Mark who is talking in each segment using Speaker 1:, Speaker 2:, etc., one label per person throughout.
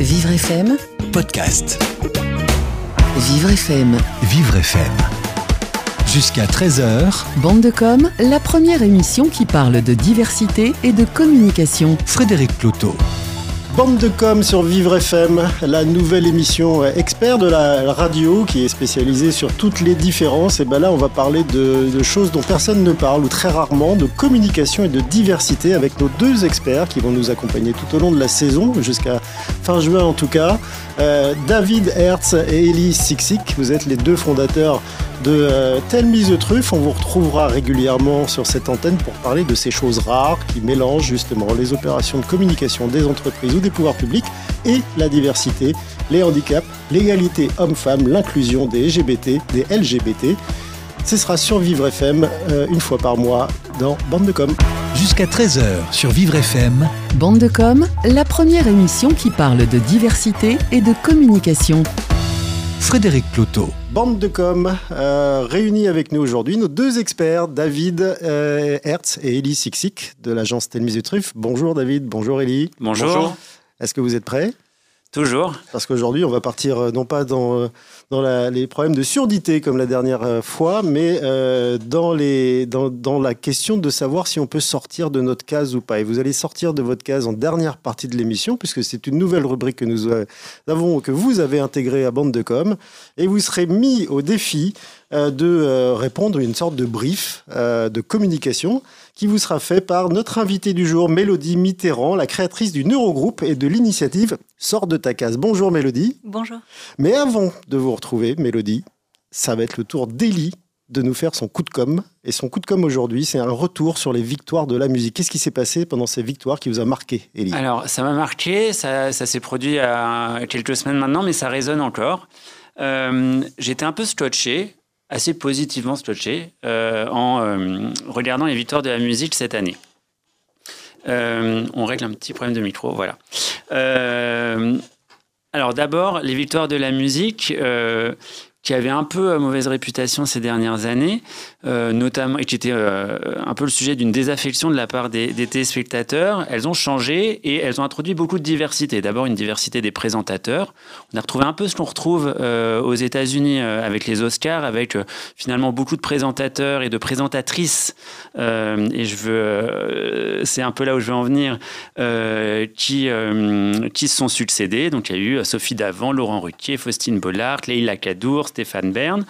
Speaker 1: Vivre FM,
Speaker 2: podcast.
Speaker 1: Vivre FM,
Speaker 2: Vivre FM. Jusqu'à 13h,
Speaker 1: Bande de com, la première émission qui parle de diversité et de communication.
Speaker 2: Frédéric Cloteau.
Speaker 3: Bande de com sur Vivre FM, la nouvelle émission expert de la radio qui est spécialisée sur toutes les différences. Et ben là, on va parler de, de choses dont personne ne parle ou très rarement, de communication et de diversité avec nos deux experts qui vont nous accompagner tout au long de la saison, jusqu'à fin juin en tout cas. Euh, David Hertz et Ellie Siksik, vous êtes les deux fondateurs de euh, Tell Me the. On vous retrouvera régulièrement sur cette antenne pour parler de ces choses rares qui mélangent justement les opérations de communication des entreprises ou des pouvoirs publics et la diversité, les handicaps, l'égalité homme-femme, l'inclusion des LGBT, des LGBT. Ce sera sur Vivre FM euh, une fois par mois dans Bande de Com.
Speaker 2: Jusqu'à 13h sur Vivre FM,
Speaker 1: Bande de com, la première émission qui parle de diversité et de communication.
Speaker 2: Frédéric Cloteau.
Speaker 3: Bande de com, euh, réunis avec nous aujourd'hui, nos deux experts, David euh, Hertz et Ellie Siksik de l'agence Telmis et Truff. Bonjour David, bonjour Ellie.
Speaker 4: Bonjour.
Speaker 3: Est-ce que vous êtes prêts?
Speaker 4: Toujours.
Speaker 3: Parce qu'aujourd'hui, on va partir euh, non pas dans, euh, les problèmes de surdité comme la dernière euh, fois, mais dans, dans, la question de savoir si on peut sortir de notre case ou pas. Et vous allez sortir de votre case en dernière partie de l'émission, puisque c'est une nouvelle rubrique que nous avons, que vous avez intégrée à Bande de Com, et vous serez mis au défi de euh, répondre à une sorte de brief euh, de communication qui vous sera fait par notre invitée du jour, Mélodie Mitterrand, la créatrice du Neurogroupe et de l'initiative Sors de ta case. Bonjour Mélodie.
Speaker 5: Bonjour.
Speaker 3: Mais avant de vous retrouver, Mélodie, ça va être le tour d'Elie de nous faire son coup de com. Et son coup de com aujourd'hui, c'est un retour sur les victoires de la musique. Qu'est-ce qui s'est passé pendant ces victoires qui vous a marqué, Elie?
Speaker 4: Alors, ça m'a marqué, ça, ça s'est produit il y a quelques semaines maintenant, mais ça résonne encore. Euh, J'étais un peu scotché, assez positivement scotché, euh, en euh, regardant les victoires de la musique cette année. Euh, on règle un petit problème de micro, voilà. Alors d'abord, les victoires de la musique, qui avaient un peu mauvaise réputation ces dernières années, euh, notamment, et qui étaient euh, un peu le sujet d'une désaffection de la part des, téléspectateurs, elles ont changé et elles ont introduit beaucoup de diversité. D'abord, une diversité des présentateurs. On a retrouvé un peu ce qu'on retrouve euh, aux États-Unis avec les Oscars, avec finalement beaucoup de présentateurs et de présentatrices. et je veux, c'est un peu là où je veux en venir, qui, qui se sont succédés. Donc, il y a eu Sophie Davant, Laurent Ruquier, Faustine Bollard, Leïla Kadour, Stéphane Bern.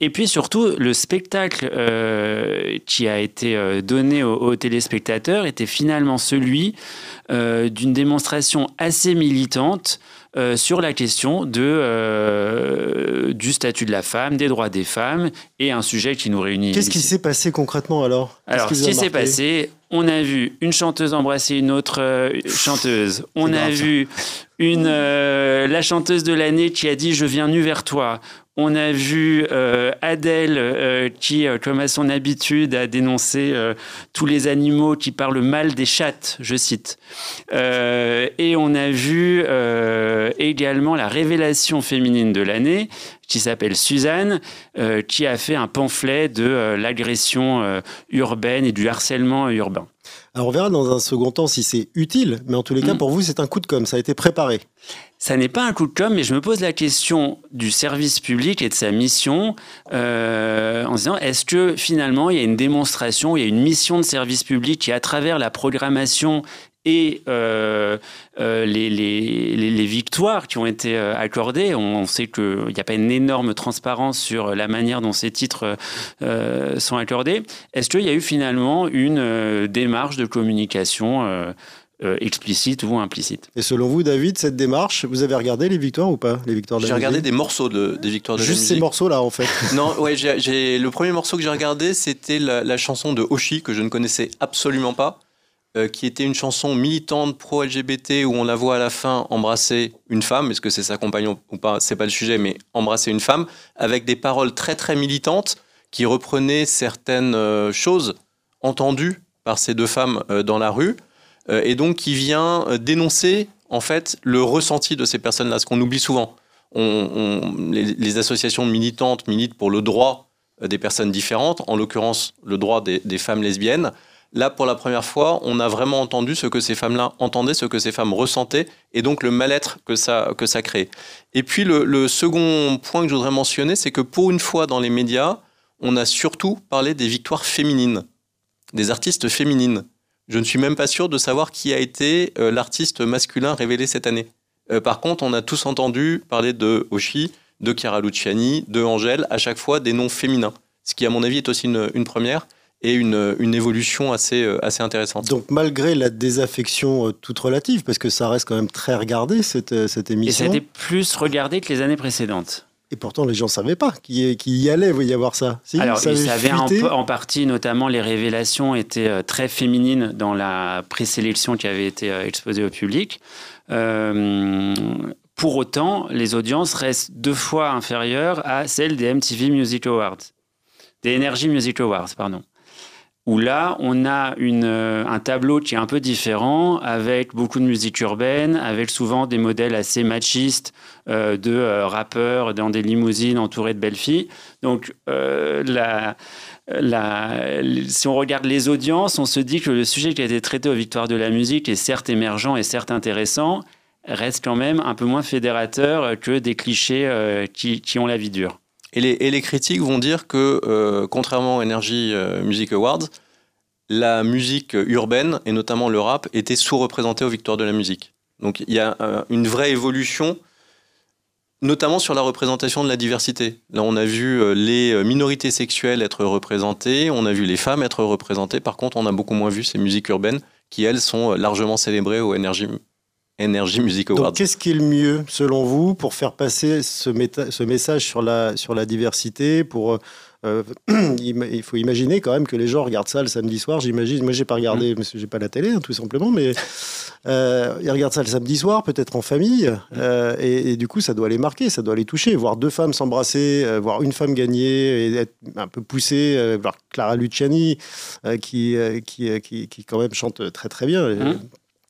Speaker 4: Et puis surtout, le spectacle euh, qui a été euh, donné aux, aux téléspectateurs était finalement celui euh, d'une démonstration assez militante euh, sur la question de, euh, du statut de la femme, des droits des femmes, et un sujet qui nous réunit.
Speaker 3: Qu'est-ce qui s'est passé concrètement alors?
Speaker 4: Alors, ce qui s'est passé, on a vu une chanteuse embrasser une autre euh, chanteuse. On a
Speaker 3: grave, ça.
Speaker 4: vu une, la chanteuse de l'année qui a dit Je viens nu vers toi. On a vu euh, Adèle euh, qui, euh, comme à son habitude, a dénoncé tous les animaux qui parlent mal des chattes, je cite. Et on a vu également la révélation féminine de l'année, qui s'appelle Suzanne, qui a fait un pamphlet de l'agression urbaine et du harcèlement urbain.
Speaker 3: Alors on verra dans un second temps si c'est utile, mais en tous les cas,
Speaker 4: Mm.
Speaker 3: pour vous, c'est un coup de com, ça a été préparé.
Speaker 4: Ça n'est pas un coup de com', mais je me pose la question du service public et de sa mission euh, en disant est-ce que finalement il y a une démonstration, il y a une mission de service public qui, à travers la programmation et euh, euh, les, les- les- victoires qui ont été euh, accordées, on, on sait qu'il n'y a pas une énorme transparence sur la manière dont ces titres sont accordés. Est-ce qu'il y a eu finalement une démarche de communication euh, explicite ou implicite
Speaker 3: Et selon vous, David, cette démarche, vous avez regardé les victoires ou pas Les victoires
Speaker 6: J'ai regardé des morceaux de, des victoires de
Speaker 3: Juste
Speaker 6: la
Speaker 3: ces
Speaker 6: musique.
Speaker 3: morceaux-là, en fait.
Speaker 6: Non, ouais, j'ai, j'ai- le premier morceau que j'ai regardé, c'était la, la chanson de Oshi que je ne connaissais absolument pas, euh, qui était une chanson militante pro-LGBT où on la voit à la fin embrasser une femme. Est-ce que c'est sa compagnon ou pas C'est pas le sujet, mais embrasser une femme avec des paroles très très militantes qui reprenaient certaines euh, choses entendues par ces deux femmes euh, dans la rue et donc qui vient euh, dénoncer en fait le ressenti de ces personnes-là, ce qu'on oublie souvent. Les, associations militantes militent pour le droit euh, des personnes différentes, en l'occurrence le droit des, des femmes lesbiennes, Là, pour la première fois, on a vraiment entendu ce que ces femmes-là entendaient, ce que ces femmes ressentaient, et donc le mal-être que ça, que ça crée. Et puis le, second point que je voudrais mentionner, c'est que pour une fois dans les médias, on a surtout parlé des victoires féminines, des artistes féminines. Je ne suis même pas sûr de savoir qui a été euh, l'artiste masculin révélé cette année. Euh, par contre, on a tous entendu parler de Oshi, de Chiara Luciani, de Angèle, à chaque fois des noms féminins. Ce qui, à mon avis, est aussi une première et une, une, évolution assez, euh, assez intéressante.
Speaker 3: Donc malgré la désaffection euh, toute relative, parce que ça reste quand même très regardé cette, euh, cette émission.
Speaker 4: Et ça a été plus regardé que les années précédentes.
Speaker 3: Et pourtant, les gens ne savaient pas qu'il y allait y avoir ça.
Speaker 4: Alors, ils savaient en, en, partie, notamment les révélations étaient très féminines dans la présélection qui avait été exposée au public. pour autant, les audiences restent deux fois inférieures à celles des MTV Music Awards, des Energy Music Awards, pardon où là, on a euh, un tableau qui est un peu différent, avec beaucoup de musique urbaine, avec souvent des modèles assez machistes euh, de euh, rappeurs dans des limousines entourés de belles filles. Donc, si on regarde les audiences, on se dit que le sujet qui a été traité aux Victoires de la musique est certes émergent et certes intéressant, reste quand même un peu moins fédérateur que des clichés qui ont la vie dure.
Speaker 6: Et les, critiques vont dire que, euh, contrairement aux Energy euh, Music Awards, la musique urbaine, et notamment le rap, était sous-représentée aux victoires de la musique. Donc il y a euh, une vraie évolution, notamment sur la représentation de la diversité. Là, on a vu les minorités sexuelles être représentées, on a vu les femmes être représentées. Par contre, on a beaucoup moins vu ces musiques urbaines qui, elles, sont largement célébrées aux Energy Energy Music Awards.
Speaker 3: qu'est-ce qui est le mieux, selon vous, pour faire passer ce, ce message sur la, sur la diversité pour, euh, Il faut imaginer quand même que les gens regardent ça le samedi soir. J'imagine, moi, j'ai pas regardé, mmh. parce que j'ai pas la télé, hein, tout simplement, mais euh, ils regardent ça le samedi soir, peut-être en famille, euh, et, du coup, ça doit les marquer, ça doit les toucher. Voir deux femmes s'embrasser, voir une femme gagner, et être un peu poussée, voir Clara Luciani, qui, qui, qui, qui, quand même chante très très bien.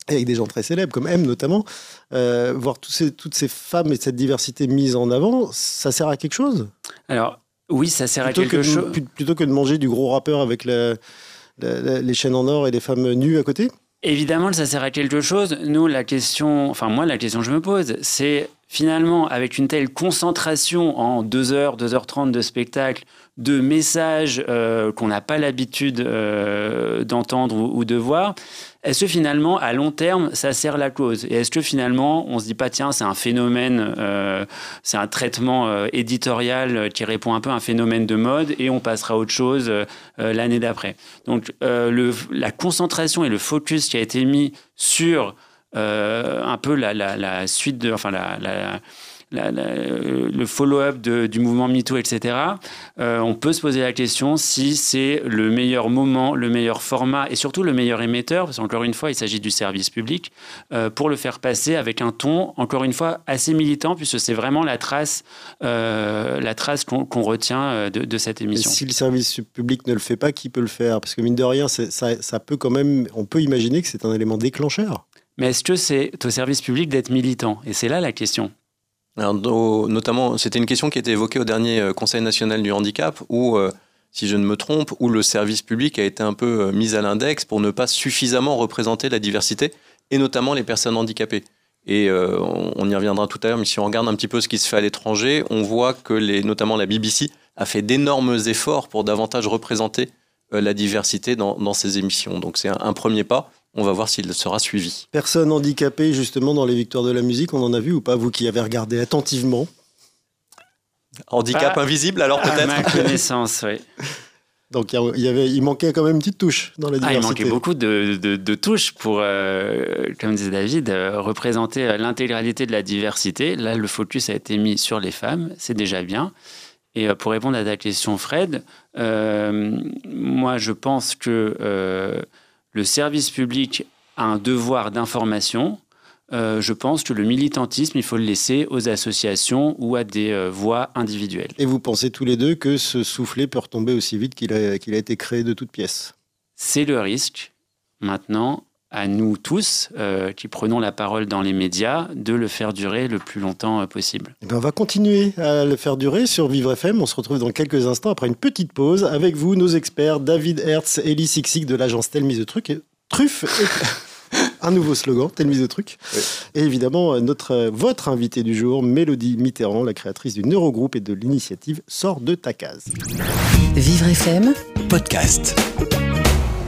Speaker 3: Avec des gens très célèbres, comme M notamment, euh, voir ces, toutes ces femmes et cette diversité mise en avant, ça sert à quelque chose?
Speaker 4: Alors, oui, ça sert à quelque chose.
Speaker 3: Plutôt que de manger du gros rappeur avec les chaînes en or et des femmes nues à côté?
Speaker 4: Évidemment, ça sert à quelque chose. Nous, la question, enfin moi, la question que je me pose, c'est finalement, avec une telle concentration en 2 heures, 2h30 de spectacle, de messages euh, qu'on n'a pas l'habitude euh, d'entendre ou, de voir, est-ce que finalement, à long terme, ça sert la cause? Et est-ce que finalement, on se dit pas, tiens, c'est un phénomène, euh, c'est un traitement éditorial qui répond un peu à un phénomène de mode et on passera à autre chose l'année d'après? Donc, le, la concentration et le focus qui a été mis sur un peu la, la, suite de, enfin la, le follow-up du mouvement MeToo, etc., euh, on peut se poser la question si c'est le meilleur moment, le meilleur format et surtout le meilleur émetteur, parce qu'encore une fois, il s'agit du service public, euh, pour le faire passer avec un ton, encore une fois, assez militant, puisque c'est vraiment la trace, euh, la trace qu'on retient de, cette émission.
Speaker 3: si le service public ne le fait pas, qui peut le faire? Parce que mine de rien, ça, ça peut quand même, on peut imaginer que c'est un élément déclencheur.
Speaker 4: Mais est-ce que c'est au service public d'être militant? Et c'est là la question.
Speaker 6: Notamment, c'était une question qui était évoquée au dernier euh, Conseil national du handicap, où, euh, si je ne me trompe, où le service public a été un peu euh, mis à l'index pour ne pas suffisamment représenter la diversité, et notamment les personnes handicapées. Et on y reviendra tout à l'heure, mais si on regarde un petit peu ce qui se fait à l'étranger, on voit que notamment la BBC a fait d'énormes efforts pour davantage représenter la diversité dans, dans ses émissions. Donc c'est un, premier pas. On va voir s'il sera suivi.
Speaker 3: Personne handicapée, justement, dans les victoires de la musique, on en a vu ou pas Vous qui avez regardé attentivement?
Speaker 6: Handicap invisible, alors peut-être À
Speaker 4: ma connaissance, oui.
Speaker 3: Donc il, y avait, il manquait quand même une petite touche dans la diversité.
Speaker 4: Ah, il manquait beaucoup de, de, touches pour, euh, comme disait David, euh, représenter euh, l'intégralité de la diversité. Là, le focus a été mis sur les femmes, c'est déjà bien. Et pour répondre à ta question, Fred, moi je pense que le service public a un devoir d'information. Euh, je pense que le militantisme, il faut le laisser aux associations ou à des euh, voix individuelles.
Speaker 3: Et vous pensez tous les deux que ce soufflet peut retomber aussi vite qu'il a, qu'il a été créé de toutes pièces?
Speaker 4: C'est le risque. Maintenant, à nous tous euh, qui prenons la parole dans les médias de le faire durer le plus longtemps euh, possible.
Speaker 3: Eh ben, on va continuer à le faire durer sur Vivre FM. On se retrouve dans quelques instants après une petite pause avec vous, nos experts David Hertz, Elie Sixic de l'agence Telle Mise de Truc et Truffe. un nouveau slogan, Telle Mise de Truc. Et évidemment, notre, votre invité du jour, Mélodie Mitterrand, la créatrice du Neurogroupe et de l'initiative Sors de ta case.
Speaker 1: Vivre FM,
Speaker 2: Podcast.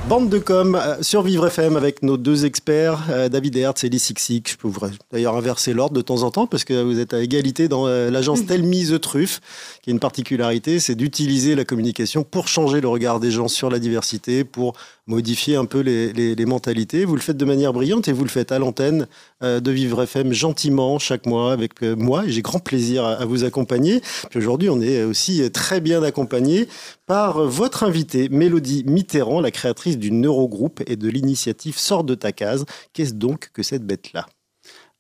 Speaker 3: Bande de com euh, sur Vivre FM avec nos deux experts, euh, David Hertz et Lee Sixic. Je peux vous d'ailleurs inverser l'ordre de temps en temps parce que vous êtes à égalité dans euh, l'agence Telmi The Truffe, qui a une particularité, c'est d'utiliser la communication pour changer le regard des gens sur la diversité, pour modifier un peu les, mentalités. Vous le faites de manière brillante et vous le faites à l'antenne de Vivre FM gentiment chaque mois avec moi et j'ai grand plaisir à, vous accompagner. Aujourd'hui, on est aussi très bien accompagné par votre invitée, Mélodie Mitterrand, la créatrice du Neurogroupe et de l'initiative Sors de ta case. Qu'est-ce donc que cette bête-là?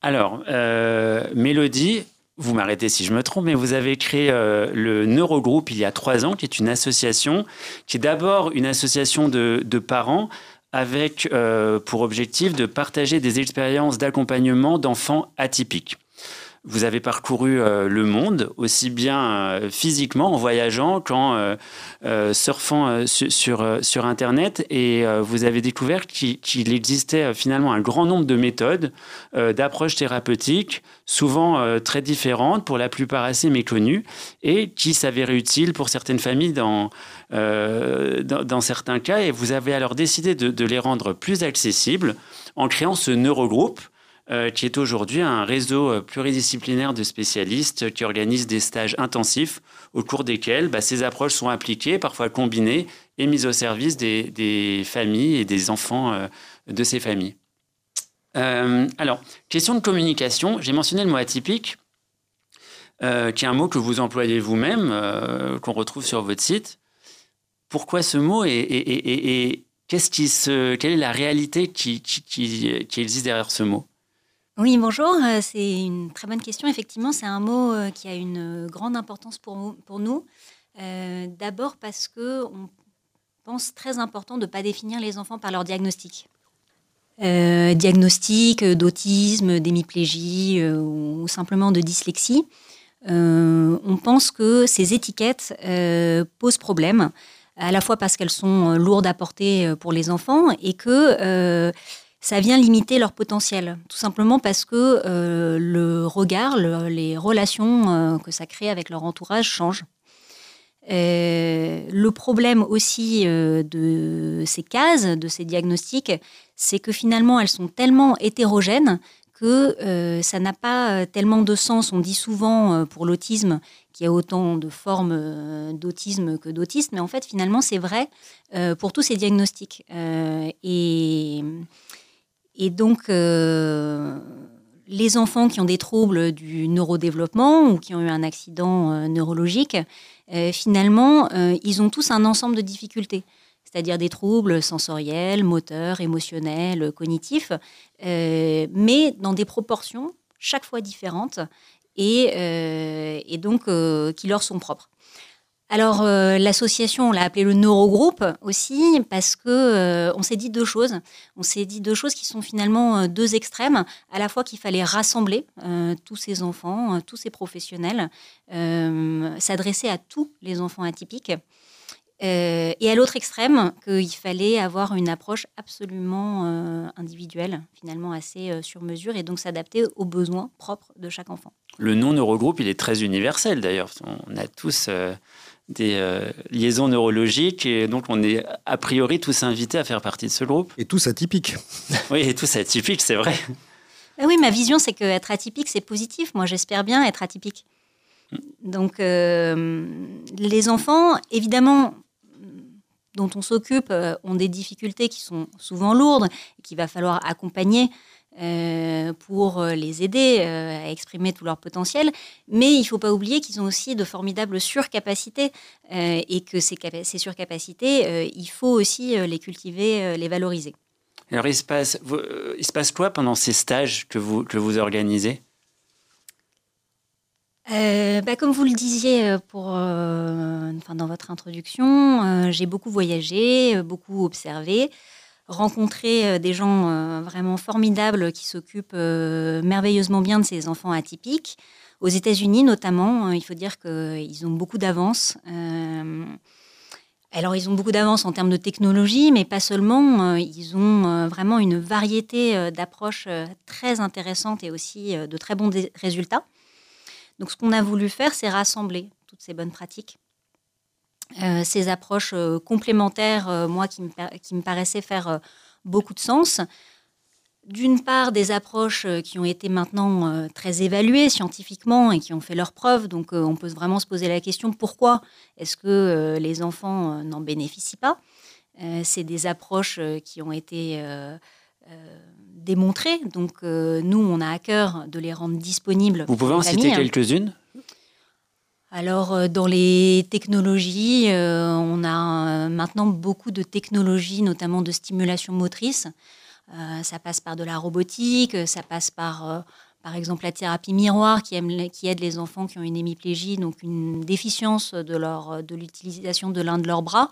Speaker 4: Alors, euh, Mélodie, vous m'arrêtez si je me trompe, mais vous avez créé euh, le Neurogroupe il y a trois ans, qui est une association, qui est d'abord une association de, parents avec euh, pour objectif de partager des expériences d'accompagnement d'enfants atypiques. Vous avez parcouru euh, le monde, aussi bien euh, physiquement en voyageant qu'en euh, surfant sur, sur, Internet, et vous avez découvert qu'il existait finalement un grand nombre de méthodes, d'approches thérapeutiques, souvent très différentes, pour la plupart assez méconnues, et qui s'avéraient utiles pour certaines familles dans, dans, certains cas, et vous avez alors décidé de les rendre plus accessibles en créant ce neurogroupe euh, qui est aujourd'hui un réseau euh, pluridisciplinaire de spécialistes qui organisent des stages intensifs au cours desquels bah, ces approches sont appliquées, parfois combinées et mises au service des, familles et des enfants euh, de ces familles. alors, question de communication, j'ai mentionné le mot atypique, qui est un mot que vous employez vous-même, qu'on retrouve sur votre site. Pourquoi ce mot et, qu'est-ce qui se, quelle est la réalité qui existe derrière ce mot?
Speaker 5: Oui, bonjour. Euh, c'est une très bonne question. Effectivement, c'est un mot euh, qui a une grande importance pour, nous. Euh, d'abord parce que on pense très important de ne pas définir les enfants par leur diagnostic. diagnostic d'autisme, d'hémiplégie ou simplement de dyslexie. on pense que ces étiquettes posent problème, à la fois parce qu'elles sont lourdes à porter pour les enfants et que ça vient limiter leur potentiel. Tout simplement parce que euh, le regard, les relations euh, que ça crée avec leur entourage changent. Euh, le problème aussi de ces cases, de ces diagnostics, c'est que finalement elles sont tellement hétérogènes que ça n'a pas tellement de sens. On dit souvent pour l'autisme qu'il y a autant de formes d'autisme que d'autisme, mais en fait finalement c'est vrai pour tous ces diagnostics. et et donc, euh, les enfants qui ont des troubles du neurodéveloppement ou qui ont eu un accident euh, neurologique, euh, finalement, ils ont tous un ensemble de difficultés, c'est-à-dire des troubles sensoriels, moteurs, émotionnels, cognitifs, mais dans des proportions chaque fois différentes et, et donc qui leur sont propres. Alors euh, l'association, on l'a appelé le neurogroupe aussi parce que euh, on s'est dit deux choses. On s'est dit deux choses qui sont finalement euh, deux extrêmes. À la fois qu'il fallait rassembler tous ces enfants, tous ces professionnels, s'adresser à tous les enfants atypiques. et à l'autre extrême, qu'il fallait avoir une approche absolument individuelle, finalement assez sur mesure, et donc s'adapter aux besoins propres de chaque enfant.
Speaker 4: Le non-neurogroupe, il est très universel d'ailleurs. On a tous des euh, liaisons neurologiques et donc on est a priori tous invités à faire partie de ce groupe.
Speaker 3: Et tous atypiques.
Speaker 4: oui, et tous atypiques, c'est vrai.
Speaker 5: Ah oui, ma vision c'est qu'être atypique c'est positif. Moi j'espère bien être atypique. Donc euh, les enfants, évidemment, dont on s'occupe, euh, ont des difficultés qui sont souvent lourdes et qu'il va falloir accompagner euh, pour euh, les aider euh, à exprimer tout leur potentiel. Mais il ne faut pas oublier qu'ils ont aussi de formidables surcapacités et que ces, ces surcapacités, il faut aussi les cultiver, les valoriser.
Speaker 4: Alors, il se, passe, il se passe quoi pendant ces stages que vous, que vous organisez?
Speaker 5: Bah, comme vous le disiez pour, enfin, dans votre introduction, j'ai beaucoup voyagé, beaucoup observé. Rencontré des gens vraiment formidables qui s'occupent merveilleusement bien de ces enfants atypiques. Aux États-Unis notamment, il faut dire qu'ils ont beaucoup d'avance. Alors, ils ont beaucoup d'avance en termes de technologie, mais pas seulement. Ils ont vraiment une variété d'approches très intéressantes et aussi de très bons résultats. Donc, ce qu'on a voulu faire, c'est rassembler toutes ces bonnes pratiques euh, ces approches euh, complémentaires, euh, moi, qui me, qui me, paraissaient faire beaucoup de sens. D'une part, des approches qui ont été maintenant très évaluées scientifiquement et qui ont fait leurs preuves. Donc, on peut vraiment se poser la question pourquoi est-ce que les enfants n'en bénéficient pas? C'est des approches qui ont été démontrées. Donc, nous, on a à cœur de les rendre disponibles.
Speaker 4: Vous pouvez en citer quelques-unes?
Speaker 5: Alors, euh, dans les technologies, euh, on a euh, maintenant beaucoup de technologies, notamment de stimulation motrice. ça passe par de la robotique, ça passe par, par exemple, la thérapie miroir qui, aide les enfants qui ont une hémiplégie, donc une déficience de l'utilisation de l'un de leurs bras.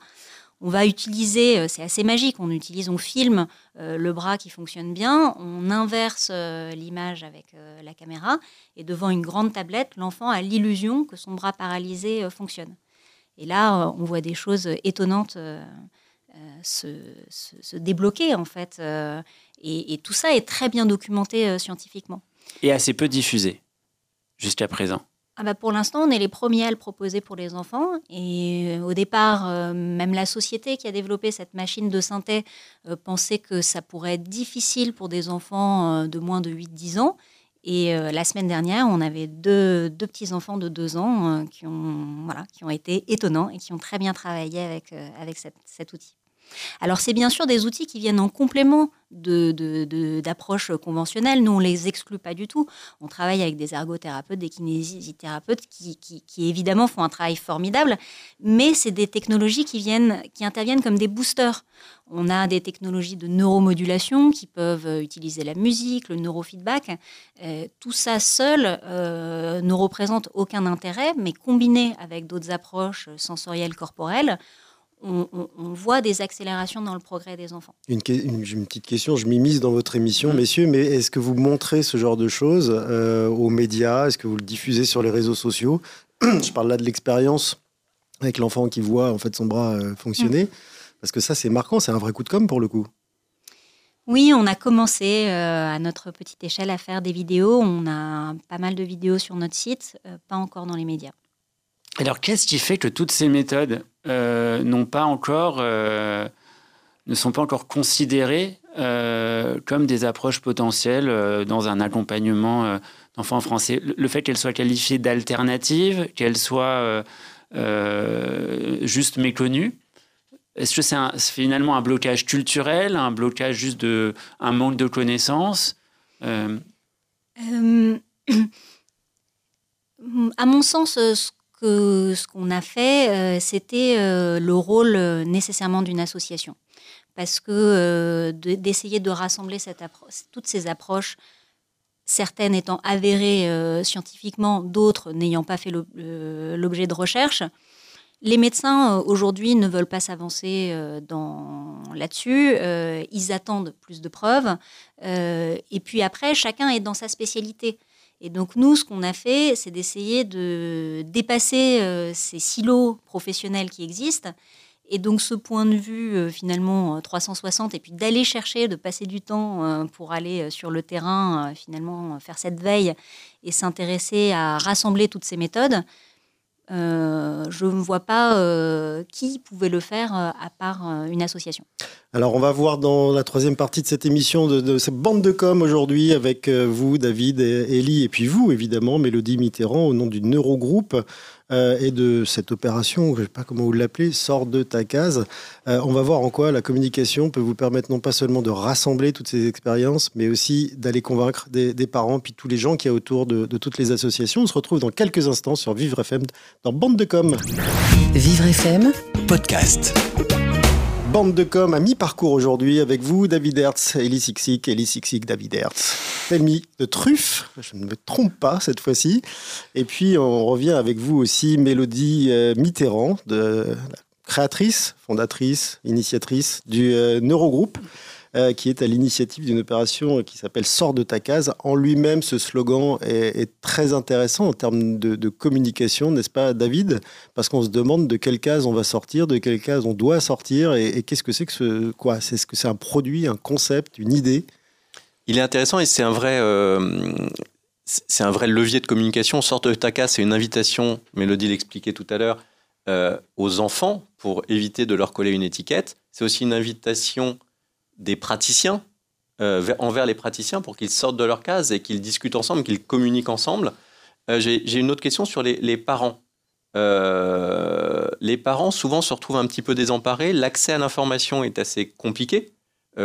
Speaker 5: On va utiliser, euh, c'est assez magique, on utilise, on filme euh, le bras qui fonctionne bien, on inverse euh, l'image avec la caméra et devant une grande tablette, l'enfant a l'illusion que son bras paralysé fonctionne. Et là, on voit des choses étonnantes se, débloquer en fait. Et, et, tout ça est très bien documenté scientifiquement.
Speaker 4: Et assez peu diffusé jusqu'à présent.
Speaker 5: Ah bah, pour l'instant, on est les premiers à le proposer pour les enfants. Et euh, au départ, euh, même la société qui a développé cette machine de synthé euh, pensait que ça pourrait être difficile pour des enfants de moins de 8-10 ans. Et la semaine dernière, on avait deux, deux petits-enfants de 2 ans qui, ont, voilà, qui ont été étonnants et qui ont très bien travaillé avec, avec cet outil. Alors c'est bien sûr des outils qui viennent en complément d'approches conventionnelles. Nous, on les exclut pas du tout. On travaille avec des ergothérapeutes, des kinésithérapeutes qui, qui, évidemment font un travail formidable, mais c'est des technologies qui, viennent, qui interviennent comme des boosters. On a des technologies de neuromodulation qui peuvent euh, utiliser la musique, le neurofeedback. Euh, tout ça seul euh, ne représente aucun intérêt, mais combiné avec d'autres approches sensorielles corporelles, on, voit des accélérations dans le progrès des enfants.
Speaker 3: Une, petite question, je m'immisce dans votre émission, mmh. messieurs, mais est-ce que vous montrez ce genre de choses euh, aux médias? Est-ce que vous le diffusez sur les réseaux sociaux? Je parle là de l'expérience avec l'enfant qui voit en fait son bras euh, fonctionner, mmh. parce que ça c'est marquant, c'est un vrai coup de com' pour le coup.
Speaker 5: Oui, on a commencé euh, à notre petite échelle à faire des vidéos. On a pas mal de vidéos sur notre site, pas encore dans les médias.
Speaker 4: Alors, qu'est-ce qui fait que toutes ces méthodes n'ont pas encore, euh, ne sont pas encore considérées euh, comme des approches potentielles dans un accompagnement d'enfants français. Le fait qu'elles soient qualifiées d'alternatives, qu'elles soient juste méconnues, est-ce que c'est finalement un blocage culturel, un blocage juste de un manque de connaissances À
Speaker 5: mon sens, ce que ce qu'on a fait, euh, c'était euh, le rôle euh, nécessairement d'une association. Parce que d'essayer de, rassembler toutes ces approches, certaines étant avérées scientifiquement, d'autres n'ayant pas fait l'objet de recherche, les médecins aujourd'hui ne veulent pas s'avancer là-dessus. ils attendent plus de preuves. et puis après, chacun est dans sa spécialité. Et donc nous, ce qu'on a fait, c'est d'essayer de dépasser euh, ces silos professionnels qui existent. Et donc ce point de vue euh, finalement 360, et puis d'aller chercher, de passer du temps euh, pour aller sur le terrain, finalement faire cette veille et s'intéresser à rassembler toutes ces méthodes, euh, je ne vois pas euh, qui pouvait le faire euh, à part une association.
Speaker 3: Alors, on va voir dans la troisième partie de cette émission de, cette bande de com aujourd'hui avec vous, David, et et puis vous, évidemment, Mélodie Mitterrand, au nom du Neurogroupe. Euh, et de cette opération, je ne sais pas comment vous l'appelez, sort de ta case. Euh, on va voir en quoi la communication peut vous permettre non pas seulement de rassembler toutes ces expériences, mais aussi d'aller convaincre des, parents, puis tous les gens qui y a autour de, de, toutes les associations. On se retrouve dans quelques instants sur Vivre FM dans Bande de Com.
Speaker 1: Vivre FM,
Speaker 2: podcast
Speaker 3: bande de com à mi-parcours aujourd'hui avec vous, David Hertz, Elie Sixic, Elie Sixic, David Hertz. Famille de truffes, je ne me trompe pas cette fois-ci. Et puis on revient avec vous aussi, Mélodie euh, Mitterrand, créatrice, fondatrice, initiatrice du Neurogroupe. Euh, qui est à l'initiative d'une opération qui s'appelle Sors de ta case. En lui-même, ce slogan est, très intéressant en termes de, communication, n'est-ce pas, David? Parce qu'on se demande de quelle case on va sortir, de quelle case on doit sortir, et, qu'est-ce que c'est que ce quoi? C'est ce que c'est un produit, un concept, une idée?
Speaker 6: Il est intéressant et c'est un vrai. Euh, c'est un vrai levier de communication. Sors de ta case, c'est une invitation, Mélodie l'expliquait tout à l'heure, euh, aux enfants pour éviter de leur coller une étiquette. C'est aussi une invitation des praticiens euh, envers les praticiens pour qu'ils sortent de leur case et qu'ils discutent ensemble, qu'ils communiquent ensemble. Euh, j'ai une autre question sur les, parents. Euh, les parents souvent se retrouvent un petit peu désemparés. L'accès à l'information est assez compliqué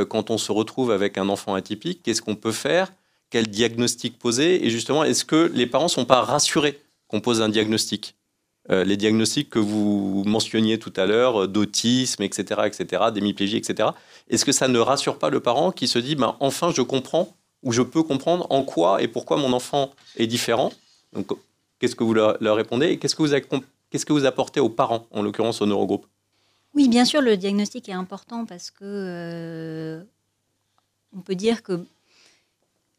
Speaker 6: quand on se retrouve avec un enfant atypique. Qu'est-ce qu'on peut faire? Quel diagnostic poser? Et justement, est-ce que les parents ne sont pas rassurés qu'on pose un diagnostic? Les diagnostics que vous mentionniez tout à l'heure, euh, d'autisme, etc., etc., d'hémiplégie, etc. Est-ce que ça ne rassure pas le parent qui se dit, ben, enfin, je comprends ou je peux comprendre en quoi et pourquoi mon enfant est différent? Donc, qu'est-ce que vous leur, répondez et qu'est-ce que vous, qu'est-ce que vous apportez aux parents, en l'occurrence au neurogroupe?
Speaker 5: Oui, bien sûr, le diagnostic est important parce que euh, on peut dire que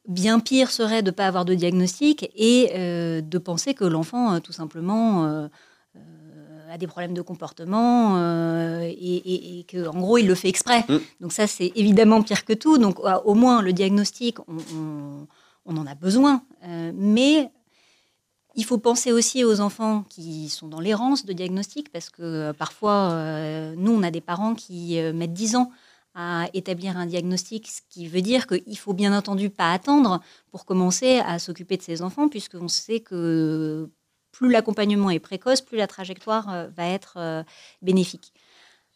Speaker 5: Bien pire serait de ne pas avoir de diagnostic et euh, de penser que l'enfant, euh, tout simplement, euh, a des problèmes de comportement et, qu'en que, en gros, il le fait exprès. Mm. Donc ça, c'est évidemment pire que tout. Donc au moins, le diagnostic, on, en a besoin. mais il faut penser aussi aux enfants qui sont dans l'errance de diagnostic, parce que parfois, nous, on a des parents qui mettent 10 ans à établir un diagnostic, ce qui veut dire qu'il faut bien entendu pas attendre pour commencer à s'occuper de ses enfants, puisqu'on sait que plus l'accompagnement est précoce, plus la trajectoire euh, va être euh, bénéfique.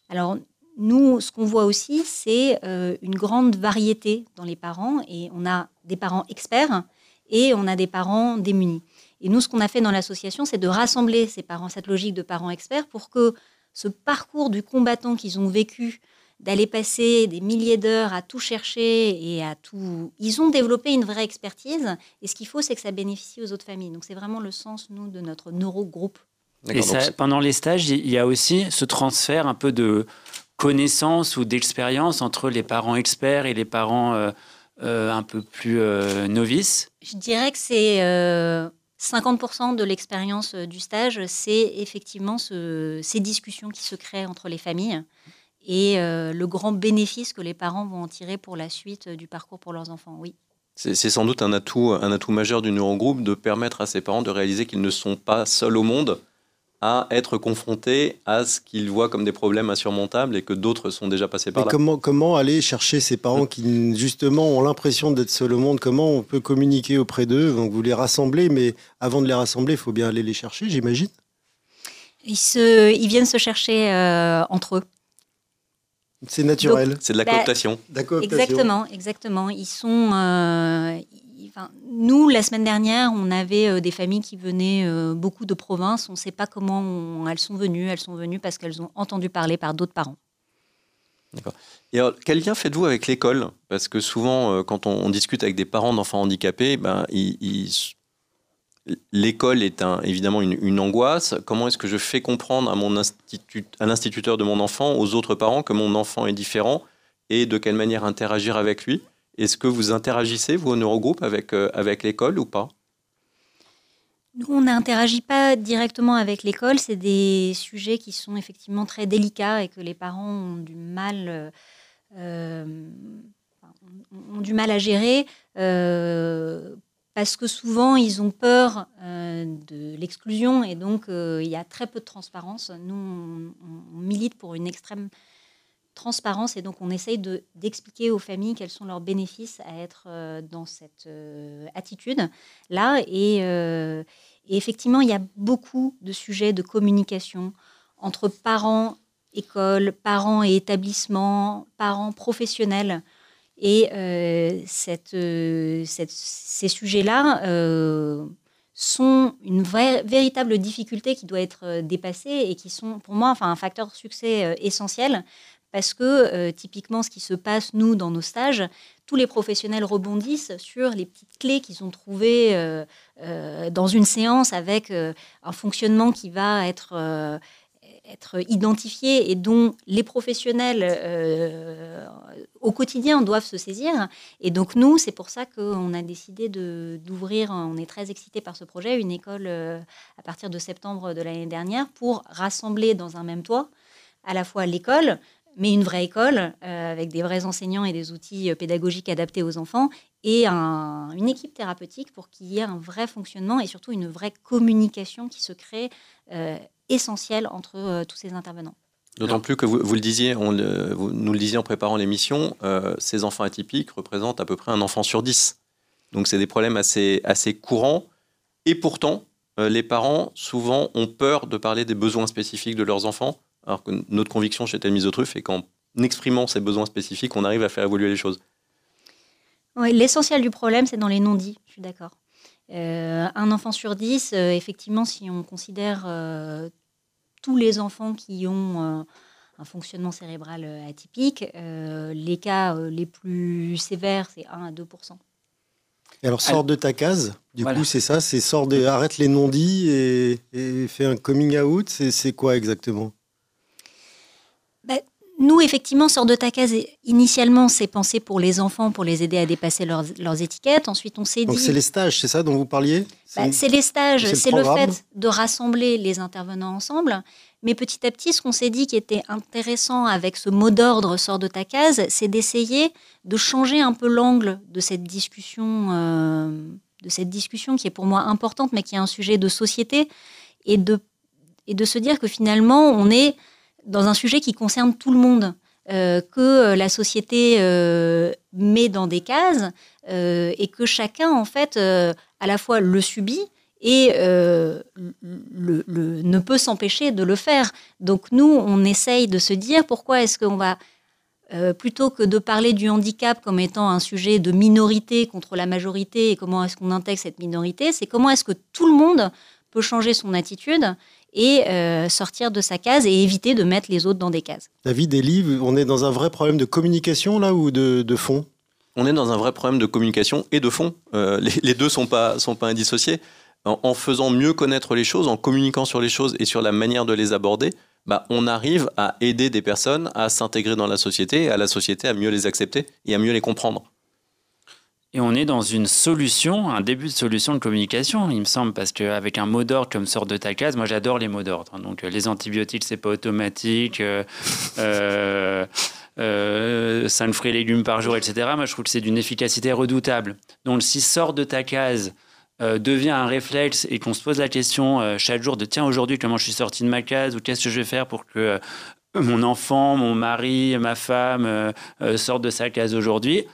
Speaker 5: Alors, nous, ce qu'on voit aussi, c'est euh, une grande variété dans les parents, et on a des parents experts et on a des parents démunis. Et nous, ce qu'on a fait dans l'association, c'est de rassembler ces parents, cette logique de parents experts, pour que ce parcours du combattant qu'ils ont vécu d'aller passer des milliers d'heures à tout chercher et à tout. Ils ont développé une vraie expertise et ce qu'il faut, c'est que ça bénéficie aux autres familles. Donc c'est vraiment le sens, nous, de notre neurogroupe.
Speaker 4: Et pendant les stages, il y a aussi ce transfert un peu de connaissances ou d'expérience entre les parents experts et les parents euh, euh, un peu plus euh, novices
Speaker 5: Je dirais que c'est 50% de l'expérience du stage, c'est effectivement ces discussions qui se créent entre les familles et euh, le grand bénéfice que les parents vont en tirer pour la suite du parcours pour leurs enfants. Oui.
Speaker 6: C'est sans doute un atout, un atout majeur du neurogroupe de permettre à ces parents de réaliser qu'ils ne sont pas seuls au monde à être confrontés à ce qu'ils voient comme des problèmes insurmontables et que d'autres sont déjà passés par là.
Speaker 3: Comment, comment aller chercher ces parents qui justement ont l'impression d'être seuls au monde? Comment on peut communiquer auprès d'eux? Donc vous les rassemblez, mais avant de les rassembler, il faut bien aller les chercher, j'imagine
Speaker 5: ils, se, ils viennent se chercher euh, entre eux.
Speaker 3: C'est naturel.
Speaker 6: C'est de la bah, cooptation.
Speaker 5: Exactement, exactement. Ils sont. Euh, nous, la semaine dernière, on avait euh, des familles qui venaient euh, beaucoup de provinces. On ne sait pas comment elles sont venues. Elles sont venues parce qu'elles ont entendu parler par d'autres parents.
Speaker 6: D'accord. Et alors, quel lien faites-vous avec l'école? Parce que souvent, quand on, discute avec des parents d'enfants handicapés, ben, ils, l'école est évidemment une, angoisse. Comment est-ce que je fais comprendre à, mon l'instituteur de mon enfant, aux autres parents, que mon enfant est différent et de quelle manière interagir avec lui? Est-ce que vous interagissez, vous, au neurogroupe, avec, euh, l'école ou pas?
Speaker 5: Nous, on n'interagit pas directement avec l'école. C'est des sujets qui sont effectivement très délicats et que les parents ont du mal, euh, ont du mal à gérer. Euh, parce que souvent ils ont peur euh, de l'exclusion et donc euh, il y a très peu de transparence. Nous, on, milite pour une extrême transparence et donc on essaye d'expliquer aux familles quels sont leurs bénéfices à être euh, dans cette attitude-là. Et, et, effectivement, il y a beaucoup de sujets de communication entre parents, écoles, parents et établissements, parents professionnels. Et euh, euh, ces sujets-là euh, sont une véritable difficulté qui doit être dépassée et qui sont pour moi enfin, un facteur de succès essentiel. Parce que typiquement ce qui se passe nous dans nos stages, tous les professionnels rebondissent sur les petites clés qu'ils ont trouvées dans une séance avec un fonctionnement qui va être être identifiés et dont les professionnels au quotidien doivent se saisir. Et donc nous, c'est pour ça qu'on a décidé d'ouvrir, on est très excités par ce projet, une école à partir de septembre de l'année dernière pour rassembler dans un même toit à la fois l'école, mais une vraie école euh, avec des vrais enseignants et des outils euh, pédagogiques adaptés aux enfants et une équipe thérapeutique pour qu'il y ait un vrai fonctionnement et surtout une vraie communication qui se crée euh, essentielle entre tous ces intervenants.
Speaker 6: D'autant plus que vous, le disiez, nous le disiez en préparant l'émission, ces enfants atypiques représentent à peu près un enfant sur dix. Donc c'est des problèmes assez, assez courants. Et pourtant, les parents, souvent, ont peur de parler des besoins spécifiques de leurs enfants alors que notre conviction chez Tel Mise fait qu'en exprimant ces besoins spécifiques, on arrive à faire évoluer les choses.
Speaker 5: L'essentiel du problème, c'est dans les non-dits, je suis d'accord. Euh, un enfant sur dix, euh, effectivement, si on considère euh, tous les enfants qui ont un fonctionnement cérébral atypique, les cas les plus sévères, c'est 1 à 2
Speaker 3: et alors, sors de ta case. Du coup, c'est ça, c'est sort de, arrête les non-dits et, et fais un coming out. C'est quoi exactement?
Speaker 5: Nous, effectivement, sort de ta case, initialement, c'est pensé pour les enfants, pour les aider à dépasser leurs, étiquettes. Ensuite, on s'est dit.
Speaker 3: Donc, c'est les stages, c'est ça dont vous parliez
Speaker 5: bah, C'est les stages, c'est le, fait de rassembler les intervenants ensemble. Mais petit à petit, ce qu'on s'est dit qui était intéressant avec ce mot d'ordre sort de ta case, c'est d'essayer de changer un peu l'angle de cette discussion, euh, de cette discussion qui est pour moi importante, mais qui est un sujet de société, et de, et de se dire que finalement, on est dans un sujet qui concerne tout le monde, euh, que euh, la société euh, met dans des cases et que chacun, en fait, à la fois le subit et ne peut s'empêcher de le faire. Donc nous, on essaye de se dire pourquoi est-ce qu'on va, plutôt que de parler du handicap comme étant un sujet de minorité contre la majorité et comment est-ce qu'on intègre cette minorité, c'est comment est-ce que tout le monde peut changer son attitude et euh, sortir de sa case et éviter de mettre les autres dans des cases.
Speaker 3: David, Elie, on est dans un vrai problème de communication là ou de, fond?
Speaker 6: On est dans un vrai problème de communication et de fond. Euh, les, deux ne sont pas, sont pas indissociés. En, faisant mieux connaître les choses, en communiquant sur les choses et sur la manière de les aborder, bah, on arrive à aider des personnes à s'intégrer dans la société et à la société à mieux les accepter et à mieux les comprendre.
Speaker 4: Et on est dans une solution, un début de solution de communication, il me semble, parce qu'avec un mot d'ordre comme sort de ta case, moi j'adore les mots d'ordre. Hein. Donc euh, les antibiotiques, c'est pas automatique, euh, euh, euh, 5 fruits et légumes par jour, etc. Moi je trouve que c'est d'une efficacité redoutable. Donc si sort de ta case devient un réflexe et qu'on se pose la question chaque jour de tiens aujourd'hui comment je suis sorti de ma case ou qu'est-ce que je vais faire pour que mon enfant, mon mari, ma femme sortent de sa case aujourd'hui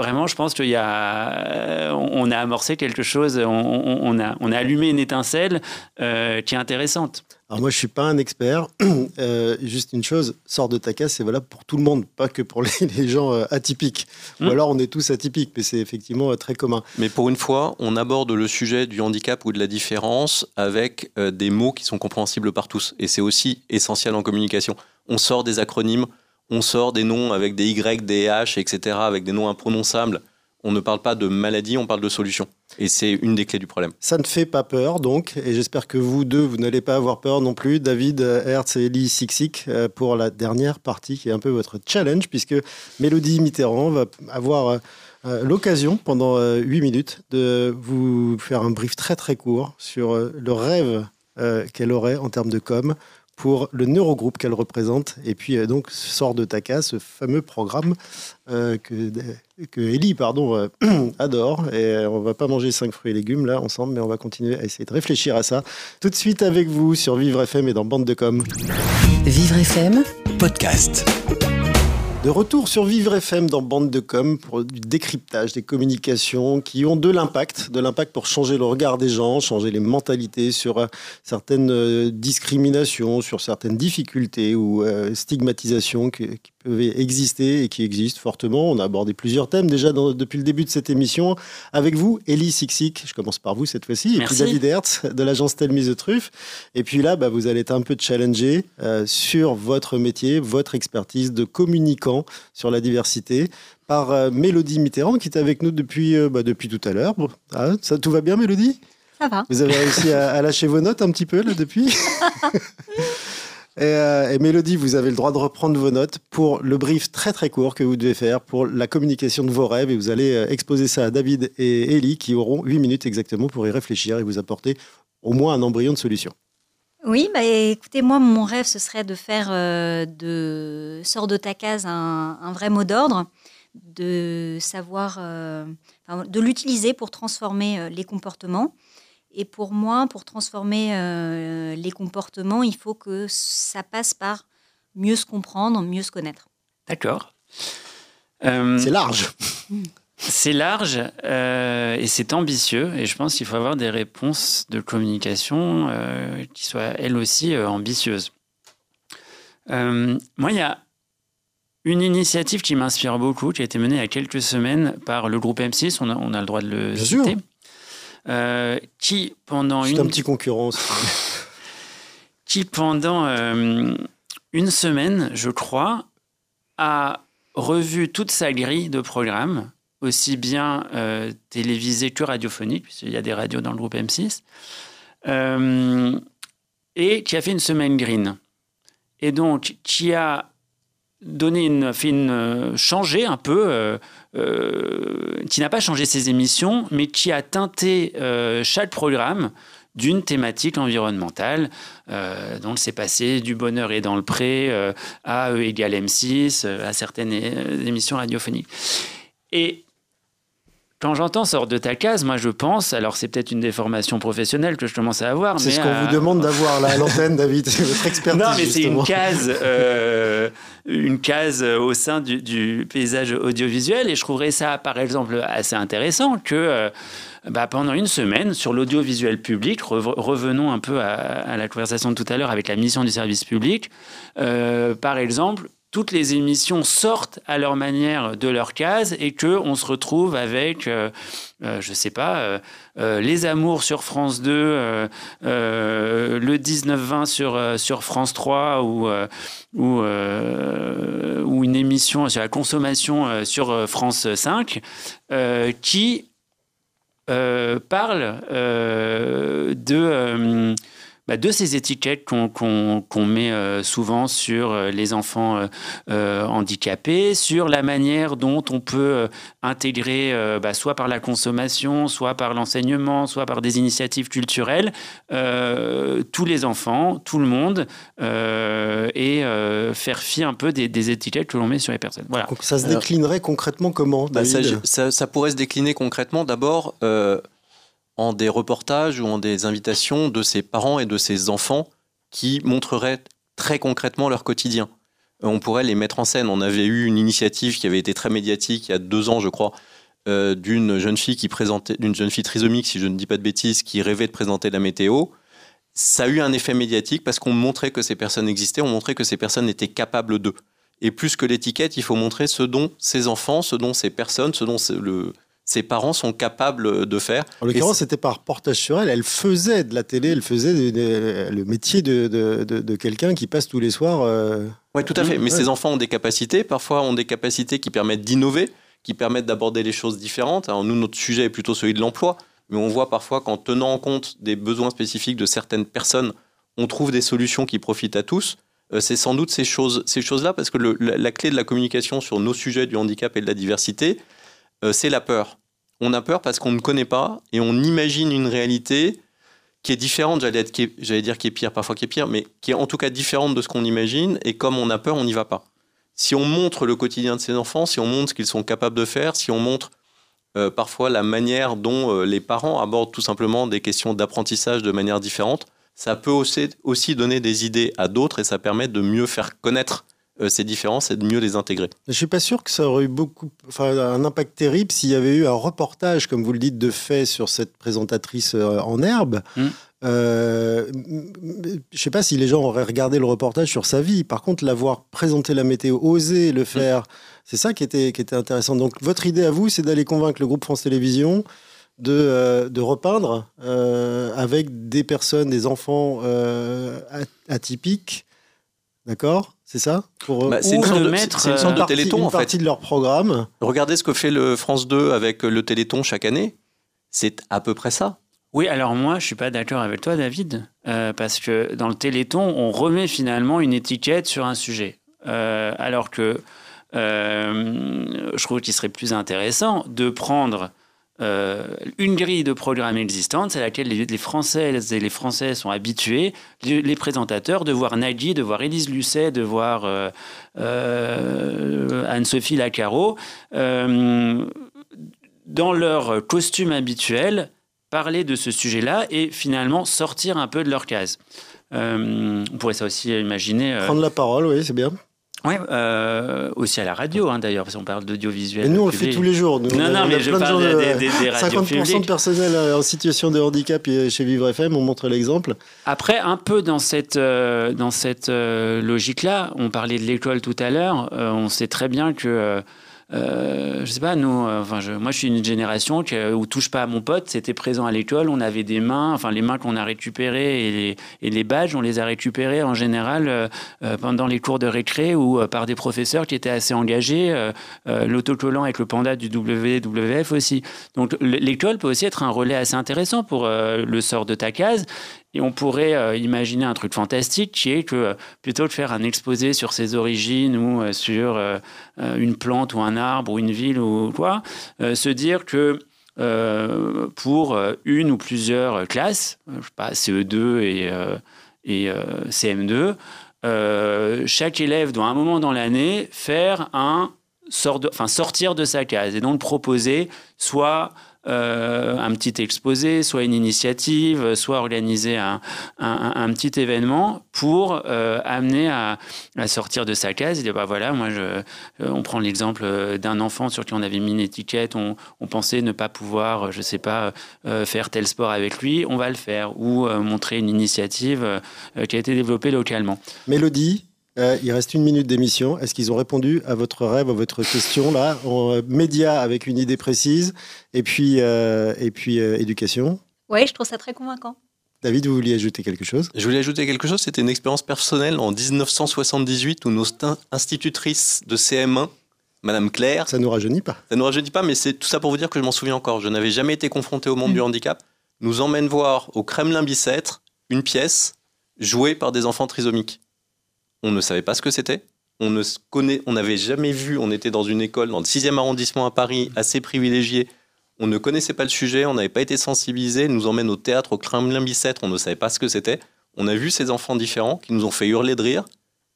Speaker 4: vraiment, je pense qu'il y a, euh, on a amorcé quelque chose, on, a, on a allumé une étincelle euh, qui est intéressante.
Speaker 3: Alors moi, je suis pas un expert. Euh, juste une chose, sort de ta case, c'est valable pour tout le monde, pas que pour les, gens atypiques. Ou hmm. alors, on est tous atypiques, mais c'est effectivement très commun.
Speaker 6: Mais pour une fois, on aborde le sujet du handicap ou de la différence avec des mots qui sont compréhensibles par tous. Et c'est aussi essentiel en communication. On sort des acronymes, on sort des noms avec des Y, des H, etc., avec des noms imprononçables. On ne parle pas de maladie, on parle de solution. Et c'est une des clés du problème.
Speaker 3: Ça ne fait pas peur, donc, et j'espère que vous deux, vous n'allez pas avoir peur non plus, David Hertz et Elie Sixic, euh, pour la dernière partie qui est un peu votre challenge, puisque Mélodie Mitterrand va avoir euh, euh, l'occasion, pendant 8 minutes, de vous faire un brief très très court sur le rêve qu'elle aurait en termes de com pour le neurogroupe qu'elle représente. Et puis euh, donc sort de Taka, ce fameux programme euh, que, que Ellie pardon, euh, adore. Et on va pas manger cinq fruits et légumes là ensemble, mais on va continuer à essayer de réfléchir à ça. Tout de suite avec vous sur Vivre FM et dans Bande de Com.
Speaker 1: Vivre FM,
Speaker 2: podcast.
Speaker 3: De retour sur Vivre FM dans Bande de Com pour du décryptage des communications qui ont de l'impact, de l'impact pour changer le regard des gens, changer les mentalités sur euh, certaines euh, discriminations, sur certaines difficultés ou euh, stigmatisations peuvent exister et qui existent fortement. On a abordé plusieurs thèmes déjà depuis le début de cette émission. Avec vous, Elie Sixic, je commence par vous cette fois-ci, et puis David Hertz de l'agence Telmise de Truffe. Et puis là, bah, vous allez être un peu challengé sur votre métier, votre expertise de communicant sur la diversité par euh, Mélodie Mitterrand qui est avec nous depuis, euh, bah, depuis tout à l'heure. Ah, ça, tout va bien Mélodie?
Speaker 5: Ça va.
Speaker 3: Vous avez réussi à, lâcher vos notes un petit peu là depuis? et, Mélodie, vous avez le droit de reprendre vos notes pour le brief très très court que vous devez faire pour la communication de vos rêves. Et vous allez exposer ça à David et Ellie qui auront 8 minutes exactement pour y réfléchir et vous apporter au moins un embryon de solution.
Speaker 5: Oui, bah, écoutez, moi, mon rêve, ce serait de faire de Sors de ta case un, vrai mot d'ordre, de savoir, de l'utiliser pour transformer les comportements. Et pour moi, pour transformer euh, les comportements, il faut que ça passe par mieux se comprendre, mieux se connaître.
Speaker 4: D'accord.
Speaker 3: Euh, c'est large.
Speaker 4: C'est large euh, et c'est ambitieux. Et je pense qu'il faut avoir des réponses de communication qui soient elles aussi ambitieuses. moi, il y a une initiative qui m'inspire beaucoup, qui a été menée il y a quelques semaines par le groupe M6. On a, on a le droit de le
Speaker 3: Bien
Speaker 4: citer.
Speaker 3: Sûr.
Speaker 4: Euh, qui pendant
Speaker 3: une... un petit concurrence.
Speaker 4: qui pendant euh, une semaine, je crois, a revu toute sa grille de programmes, aussi bien euh, télévisée que radiophonique, puisqu'il y a des radios dans le groupe M6, et qui a fait une semaine green. Et donc, qui a donné une, fait une, changé un peu euh, qui n'a pas changé ses émissions, mais qui a teinté euh, chaque programme d'une thématique environnementale. Euh, donc c'est passé du bonheur et dans le pré à E égale M6, à certaines émissions radiophoniques. Et quand j'entends sort de ta case, moi je pense, alors c'est peut-être une déformation professionnelle que je commence à avoir.
Speaker 3: C'est ce qu'on vous demande d'avoir là, à l'antenne, David, votre expertise.
Speaker 4: Non, mais c'est une case, euh, une case au sein du, paysage audiovisuel, et je trouverais ça, par exemple, assez intéressant que euh, bah, pendant une semaine, sur l'audiovisuel public, revenons un peu à, la conversation de tout à l'heure avec la mission du service public, euh, par exemple, toutes les émissions sortent à leur manière de leur case et que on se retrouve avec, euh, euh je sais pas, euh, euh, les Amours sur France 2, le 19-20 sur, sur France 3 ou, ou, ou, une émission sur la consommation sur France 5 qui parle de bah, de ces étiquettes qu'on met euh, souvent sur euh, les enfants euh, handicapés, sur la manière dont on peut intégrer, bah, soit par la consommation, soit par l'enseignement, soit par des initiatives culturelles, tous les enfants, tout le monde, et faire fi un peu des, étiquettes que l'on met sur les personnes. Voilà.
Speaker 3: ça se déclinerait concrètement comment
Speaker 6: bah, ça, ça, pourrait se décliner concrètement d'abord en des reportages ou en des invitations de ses parents et de ses enfants qui montreraient très concrètement leur quotidien. Euh, on pourrait les mettre en scène. On avait eu une initiative qui avait été très médiatique il y a deux ans, je crois, euh, d'une jeune fille qui présentait, d'une jeune fille trisomique, si je ne dis pas de bêtises, qui rêvait de présenter la météo. Ça a eu un effet médiatique parce qu'on montrait que ces personnes existaient, on montrait que ces personnes étaient capables d'eux. Et plus que l'étiquette, il faut montrer ce dont ces enfants, ce dont ces personnes, ce dont le, ses parents sont capables de faire.
Speaker 3: En l'occurrence, c'était par reportage sur elle. Elle faisait de la télé, elle faisait le métier de, de, quelqu'un qui passe tous les soirs. Euh,
Speaker 6: oui, tout à fait. Mais ces enfants ont des capacités, parfois ont des capacités qui permettent d'innover, qui permettent d'aborder les choses différentes. Alors nous, notre sujet est plutôt celui de l'emploi, mais on voit parfois qu'en tenant en compte des besoins spécifiques de certaines personnes, on trouve des solutions qui profitent à tous. Euh, c'est sans doute ces choses, ces choses-là, parce que la, clé de la communication sur nos sujets du handicap et de la diversité, euh, c'est la peur on a peur parce qu'on ne connaît pas et on imagine une réalité qui est différente, j'allais, dire qui est pire, parfois qui est pire, mais qui est en tout cas différente de ce qu'on imagine. Et comme on a peur, on n'y va pas. Si on montre le quotidien de ces enfants, si on montre ce qu'ils sont capables de faire, si on montre euh, parfois la manière dont euh, les parents abordent tout simplement des questions d'apprentissage de manière différente, ça peut aussi, donner des idées à d'autres et ça permet de mieux faire connaître ces différences et de mieux les intégrer.
Speaker 3: Je suis pas sûr que ça aurait eu beaucoup, enfin, un impact terrible s'il y avait eu un reportage, comme vous le dites, de fait sur cette présentatrice euh, en herbe. Mm. Euh, je sais pas si les gens auraient regardé le reportage sur sa vie. Par contre, l'avoir présenté la météo, oser le mm. faire, c'est ça qui était, qui était intéressant. Donc, votre idée à vous, c'est d'aller convaincre le groupe France Télévisions de, euh, de repeindre avec des personnes, des enfants atypiques, d'accord? C'est ça
Speaker 6: Pour, bah, C'est une, sorte de, mettre, une sorte de téléthon
Speaker 3: une
Speaker 6: en
Speaker 3: partie de leur programme.
Speaker 6: Regardez ce que fait le France 2 avec le téléthon chaque année. C'est à peu près ça.
Speaker 4: Oui, alors moi, je suis pas d'accord avec toi, David, euh, parce que dans le Téléthon, on remet finalement une étiquette sur un sujet. Euh, alors que euh, je trouve qu'il serait plus intéressant de prendre euh, une grille de programme existante, à laquelle les, Françaises et les Français sont habitués, les, présentateurs, de voir Nagui, de voir Élise Lucet, de voir euh, euh, Anne-Sophie Lacaro, dans leur costume habituel, parler de ce sujet-là et finalement sortir un peu de leur case. On pourrait ça aussi imaginer.
Speaker 3: Prendre la parole, oui, c'est bien.
Speaker 4: Ouais, euh, aussi à la radio, hein, d'ailleurs, parce qu'on parle d'audiovisuel.
Speaker 3: Et nous, on le fait tous les jours. Nous,
Speaker 4: Non,
Speaker 3: on
Speaker 4: non,
Speaker 3: on
Speaker 4: mais je parle
Speaker 3: de-
Speaker 4: des, des- des radios
Speaker 3: 50% de personnel en situation de handicap chez Vivre FM, on montre l'exemple.
Speaker 4: Après, un peu dans cette, euh, dans cette euh, logique-là, on parlait de l'école tout à l'heure, on sait très bien que, euh, je sais pas, nous, euh, enfin, je- moi je suis une génération qui, euh, où touche pas à mon pote, c'était présent à l'école, on avait des mains, enfin les mains qu'on a récupérées et les, et les badges, on les a récupérés en général pendant les cours de récré ou par des professeurs qui étaient assez engagés, l'autocollant avec le panda du WWF aussi. Donc l'école peut aussi être un relais assez intéressant pour le sort de ta case. Et on pourrait euh, imaginer un truc fantastique qui est que euh, plutôt que de faire un exposé sur ses origines ou euh, sur une plante ou un arbre ou une ville ou quoi, se dire que pour une ou plusieurs classes, je sais pas, CE2 et, et euh, CM2, euh, chaque élève doit à un moment dans l'année faire un sort de, enfin, sortir de sa case et donc proposer soit euh, un petit exposé, soit une initiative, soit organiser un, un- petit événement pour euh, amener à, sortir de sa case et dire bah voilà, moi euh, on prend l'exemple d'un enfant sur qui on avait mis une étiquette, on, pensait ne pas pouvoir, je sais pas, faire tel sport avec lui, on va le faire ou montrer une initiative qui a été développée localement.
Speaker 3: Mélodie, euh, il reste une minute d'émission. Est-ce qu'ils ont répondu à votre rêve, à votre question là? En euh, média avec une idée précise et puis, euh, et puis euh, éducation
Speaker 5: Oui, je trouve ça très convaincant.
Speaker 3: David, vous vouliez ajouter quelque chose?
Speaker 6: Je voulais ajouter quelque chose, c'était une expérience personnelle en 1978 où nos st- institutrices de CM1, Madame Claire,
Speaker 3: Ça nous rajeunit pas.
Speaker 6: ça ne nous rajeunit pas, mais c'est tout ça pour vous dire que je m'en souviens encore. Je n'avais jamais été confronté au monde
Speaker 5: Mm.
Speaker 6: du handicap. Nous emmène voir au Kremlin Bicêtre une pièce jouée par des enfants trisomiques. On ne savait pas ce que c'était. On ne connaît, on n'avait jamais vu. On était dans une école dans le 6e arrondissement à Paris, assez privilégiée. On ne connaissait pas le sujet, on n'avait pas été sensibilisé. Nous emmène au théâtre au Kremlin Bicêtre, on ne savait pas ce que c'était. On a vu ces enfants différents qui nous ont fait hurler de rire.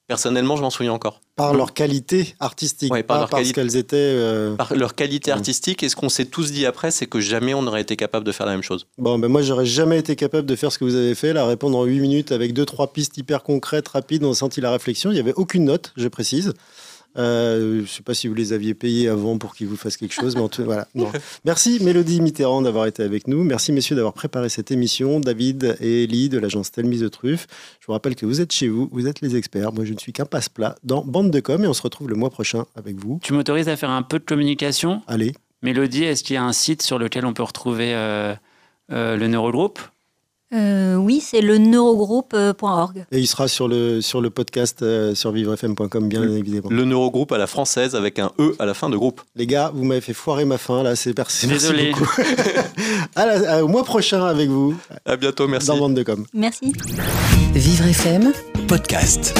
Speaker 6: Personnellement, je m'en souviens encore.
Speaker 3: Par leur qualité artistique,
Speaker 6: Ouais, par
Speaker 3: pas
Speaker 6: leur
Speaker 3: parce
Speaker 6: qualité.
Speaker 3: qu'elles étaient. euh,
Speaker 6: Par leur qualité
Speaker 3: Mm.
Speaker 6: artistique, et ce qu'on s'est tous dit après, c'est que jamais on n'aurait été capable de faire la même chose.
Speaker 3: Bon, ben moi, j'aurais jamais été capable de faire ce que vous avez fait, là, répondre en 8 minutes avec deux, trois pistes hyper concrètes, rapides. On a senti la réflexion. Il n'y avait aucune note, je précise. Euh, je ne sais pas si vous les aviez payés avant pour qu'ils vous fassent quelque chose, mais en tout voilà. non. Merci Mélodie Mitterrand d'avoir été avec nous. Merci messieurs d'avoir préparé cette émission. David et Elie de l'agence Telmise de Truffe. Je vous rappelle que vous êtes chez vous, vous êtes les experts. Moi, je ne suis qu'un passe-plat dans Bande de Com et on se retrouve le mois prochain avec vous.
Speaker 4: Tu m'autorises à faire un peu de communication?
Speaker 3: Allez,
Speaker 4: Mélodie, est-ce qu'il y a un site sur lequel on peut retrouver euh, euh, le neurogroupe?
Speaker 5: Euh, oui, c'est le neurogroupe.org.
Speaker 3: et il sera sur le, sur le podcast euh, sur vivrefm.com, bien évidemment.
Speaker 6: Le neurogroupe à la française avec un E à la fin de groupe.
Speaker 3: Les gars, vous m'avez fait foirer ma fin, là, c'est merci. merci
Speaker 4: Désolé.
Speaker 3: beaucoup. À la- à- au mois prochain avec vous
Speaker 6: À bientôt, merci.
Speaker 3: dans Bande de Com.
Speaker 5: Merci.
Speaker 1: Vivre FM
Speaker 2: Podcast.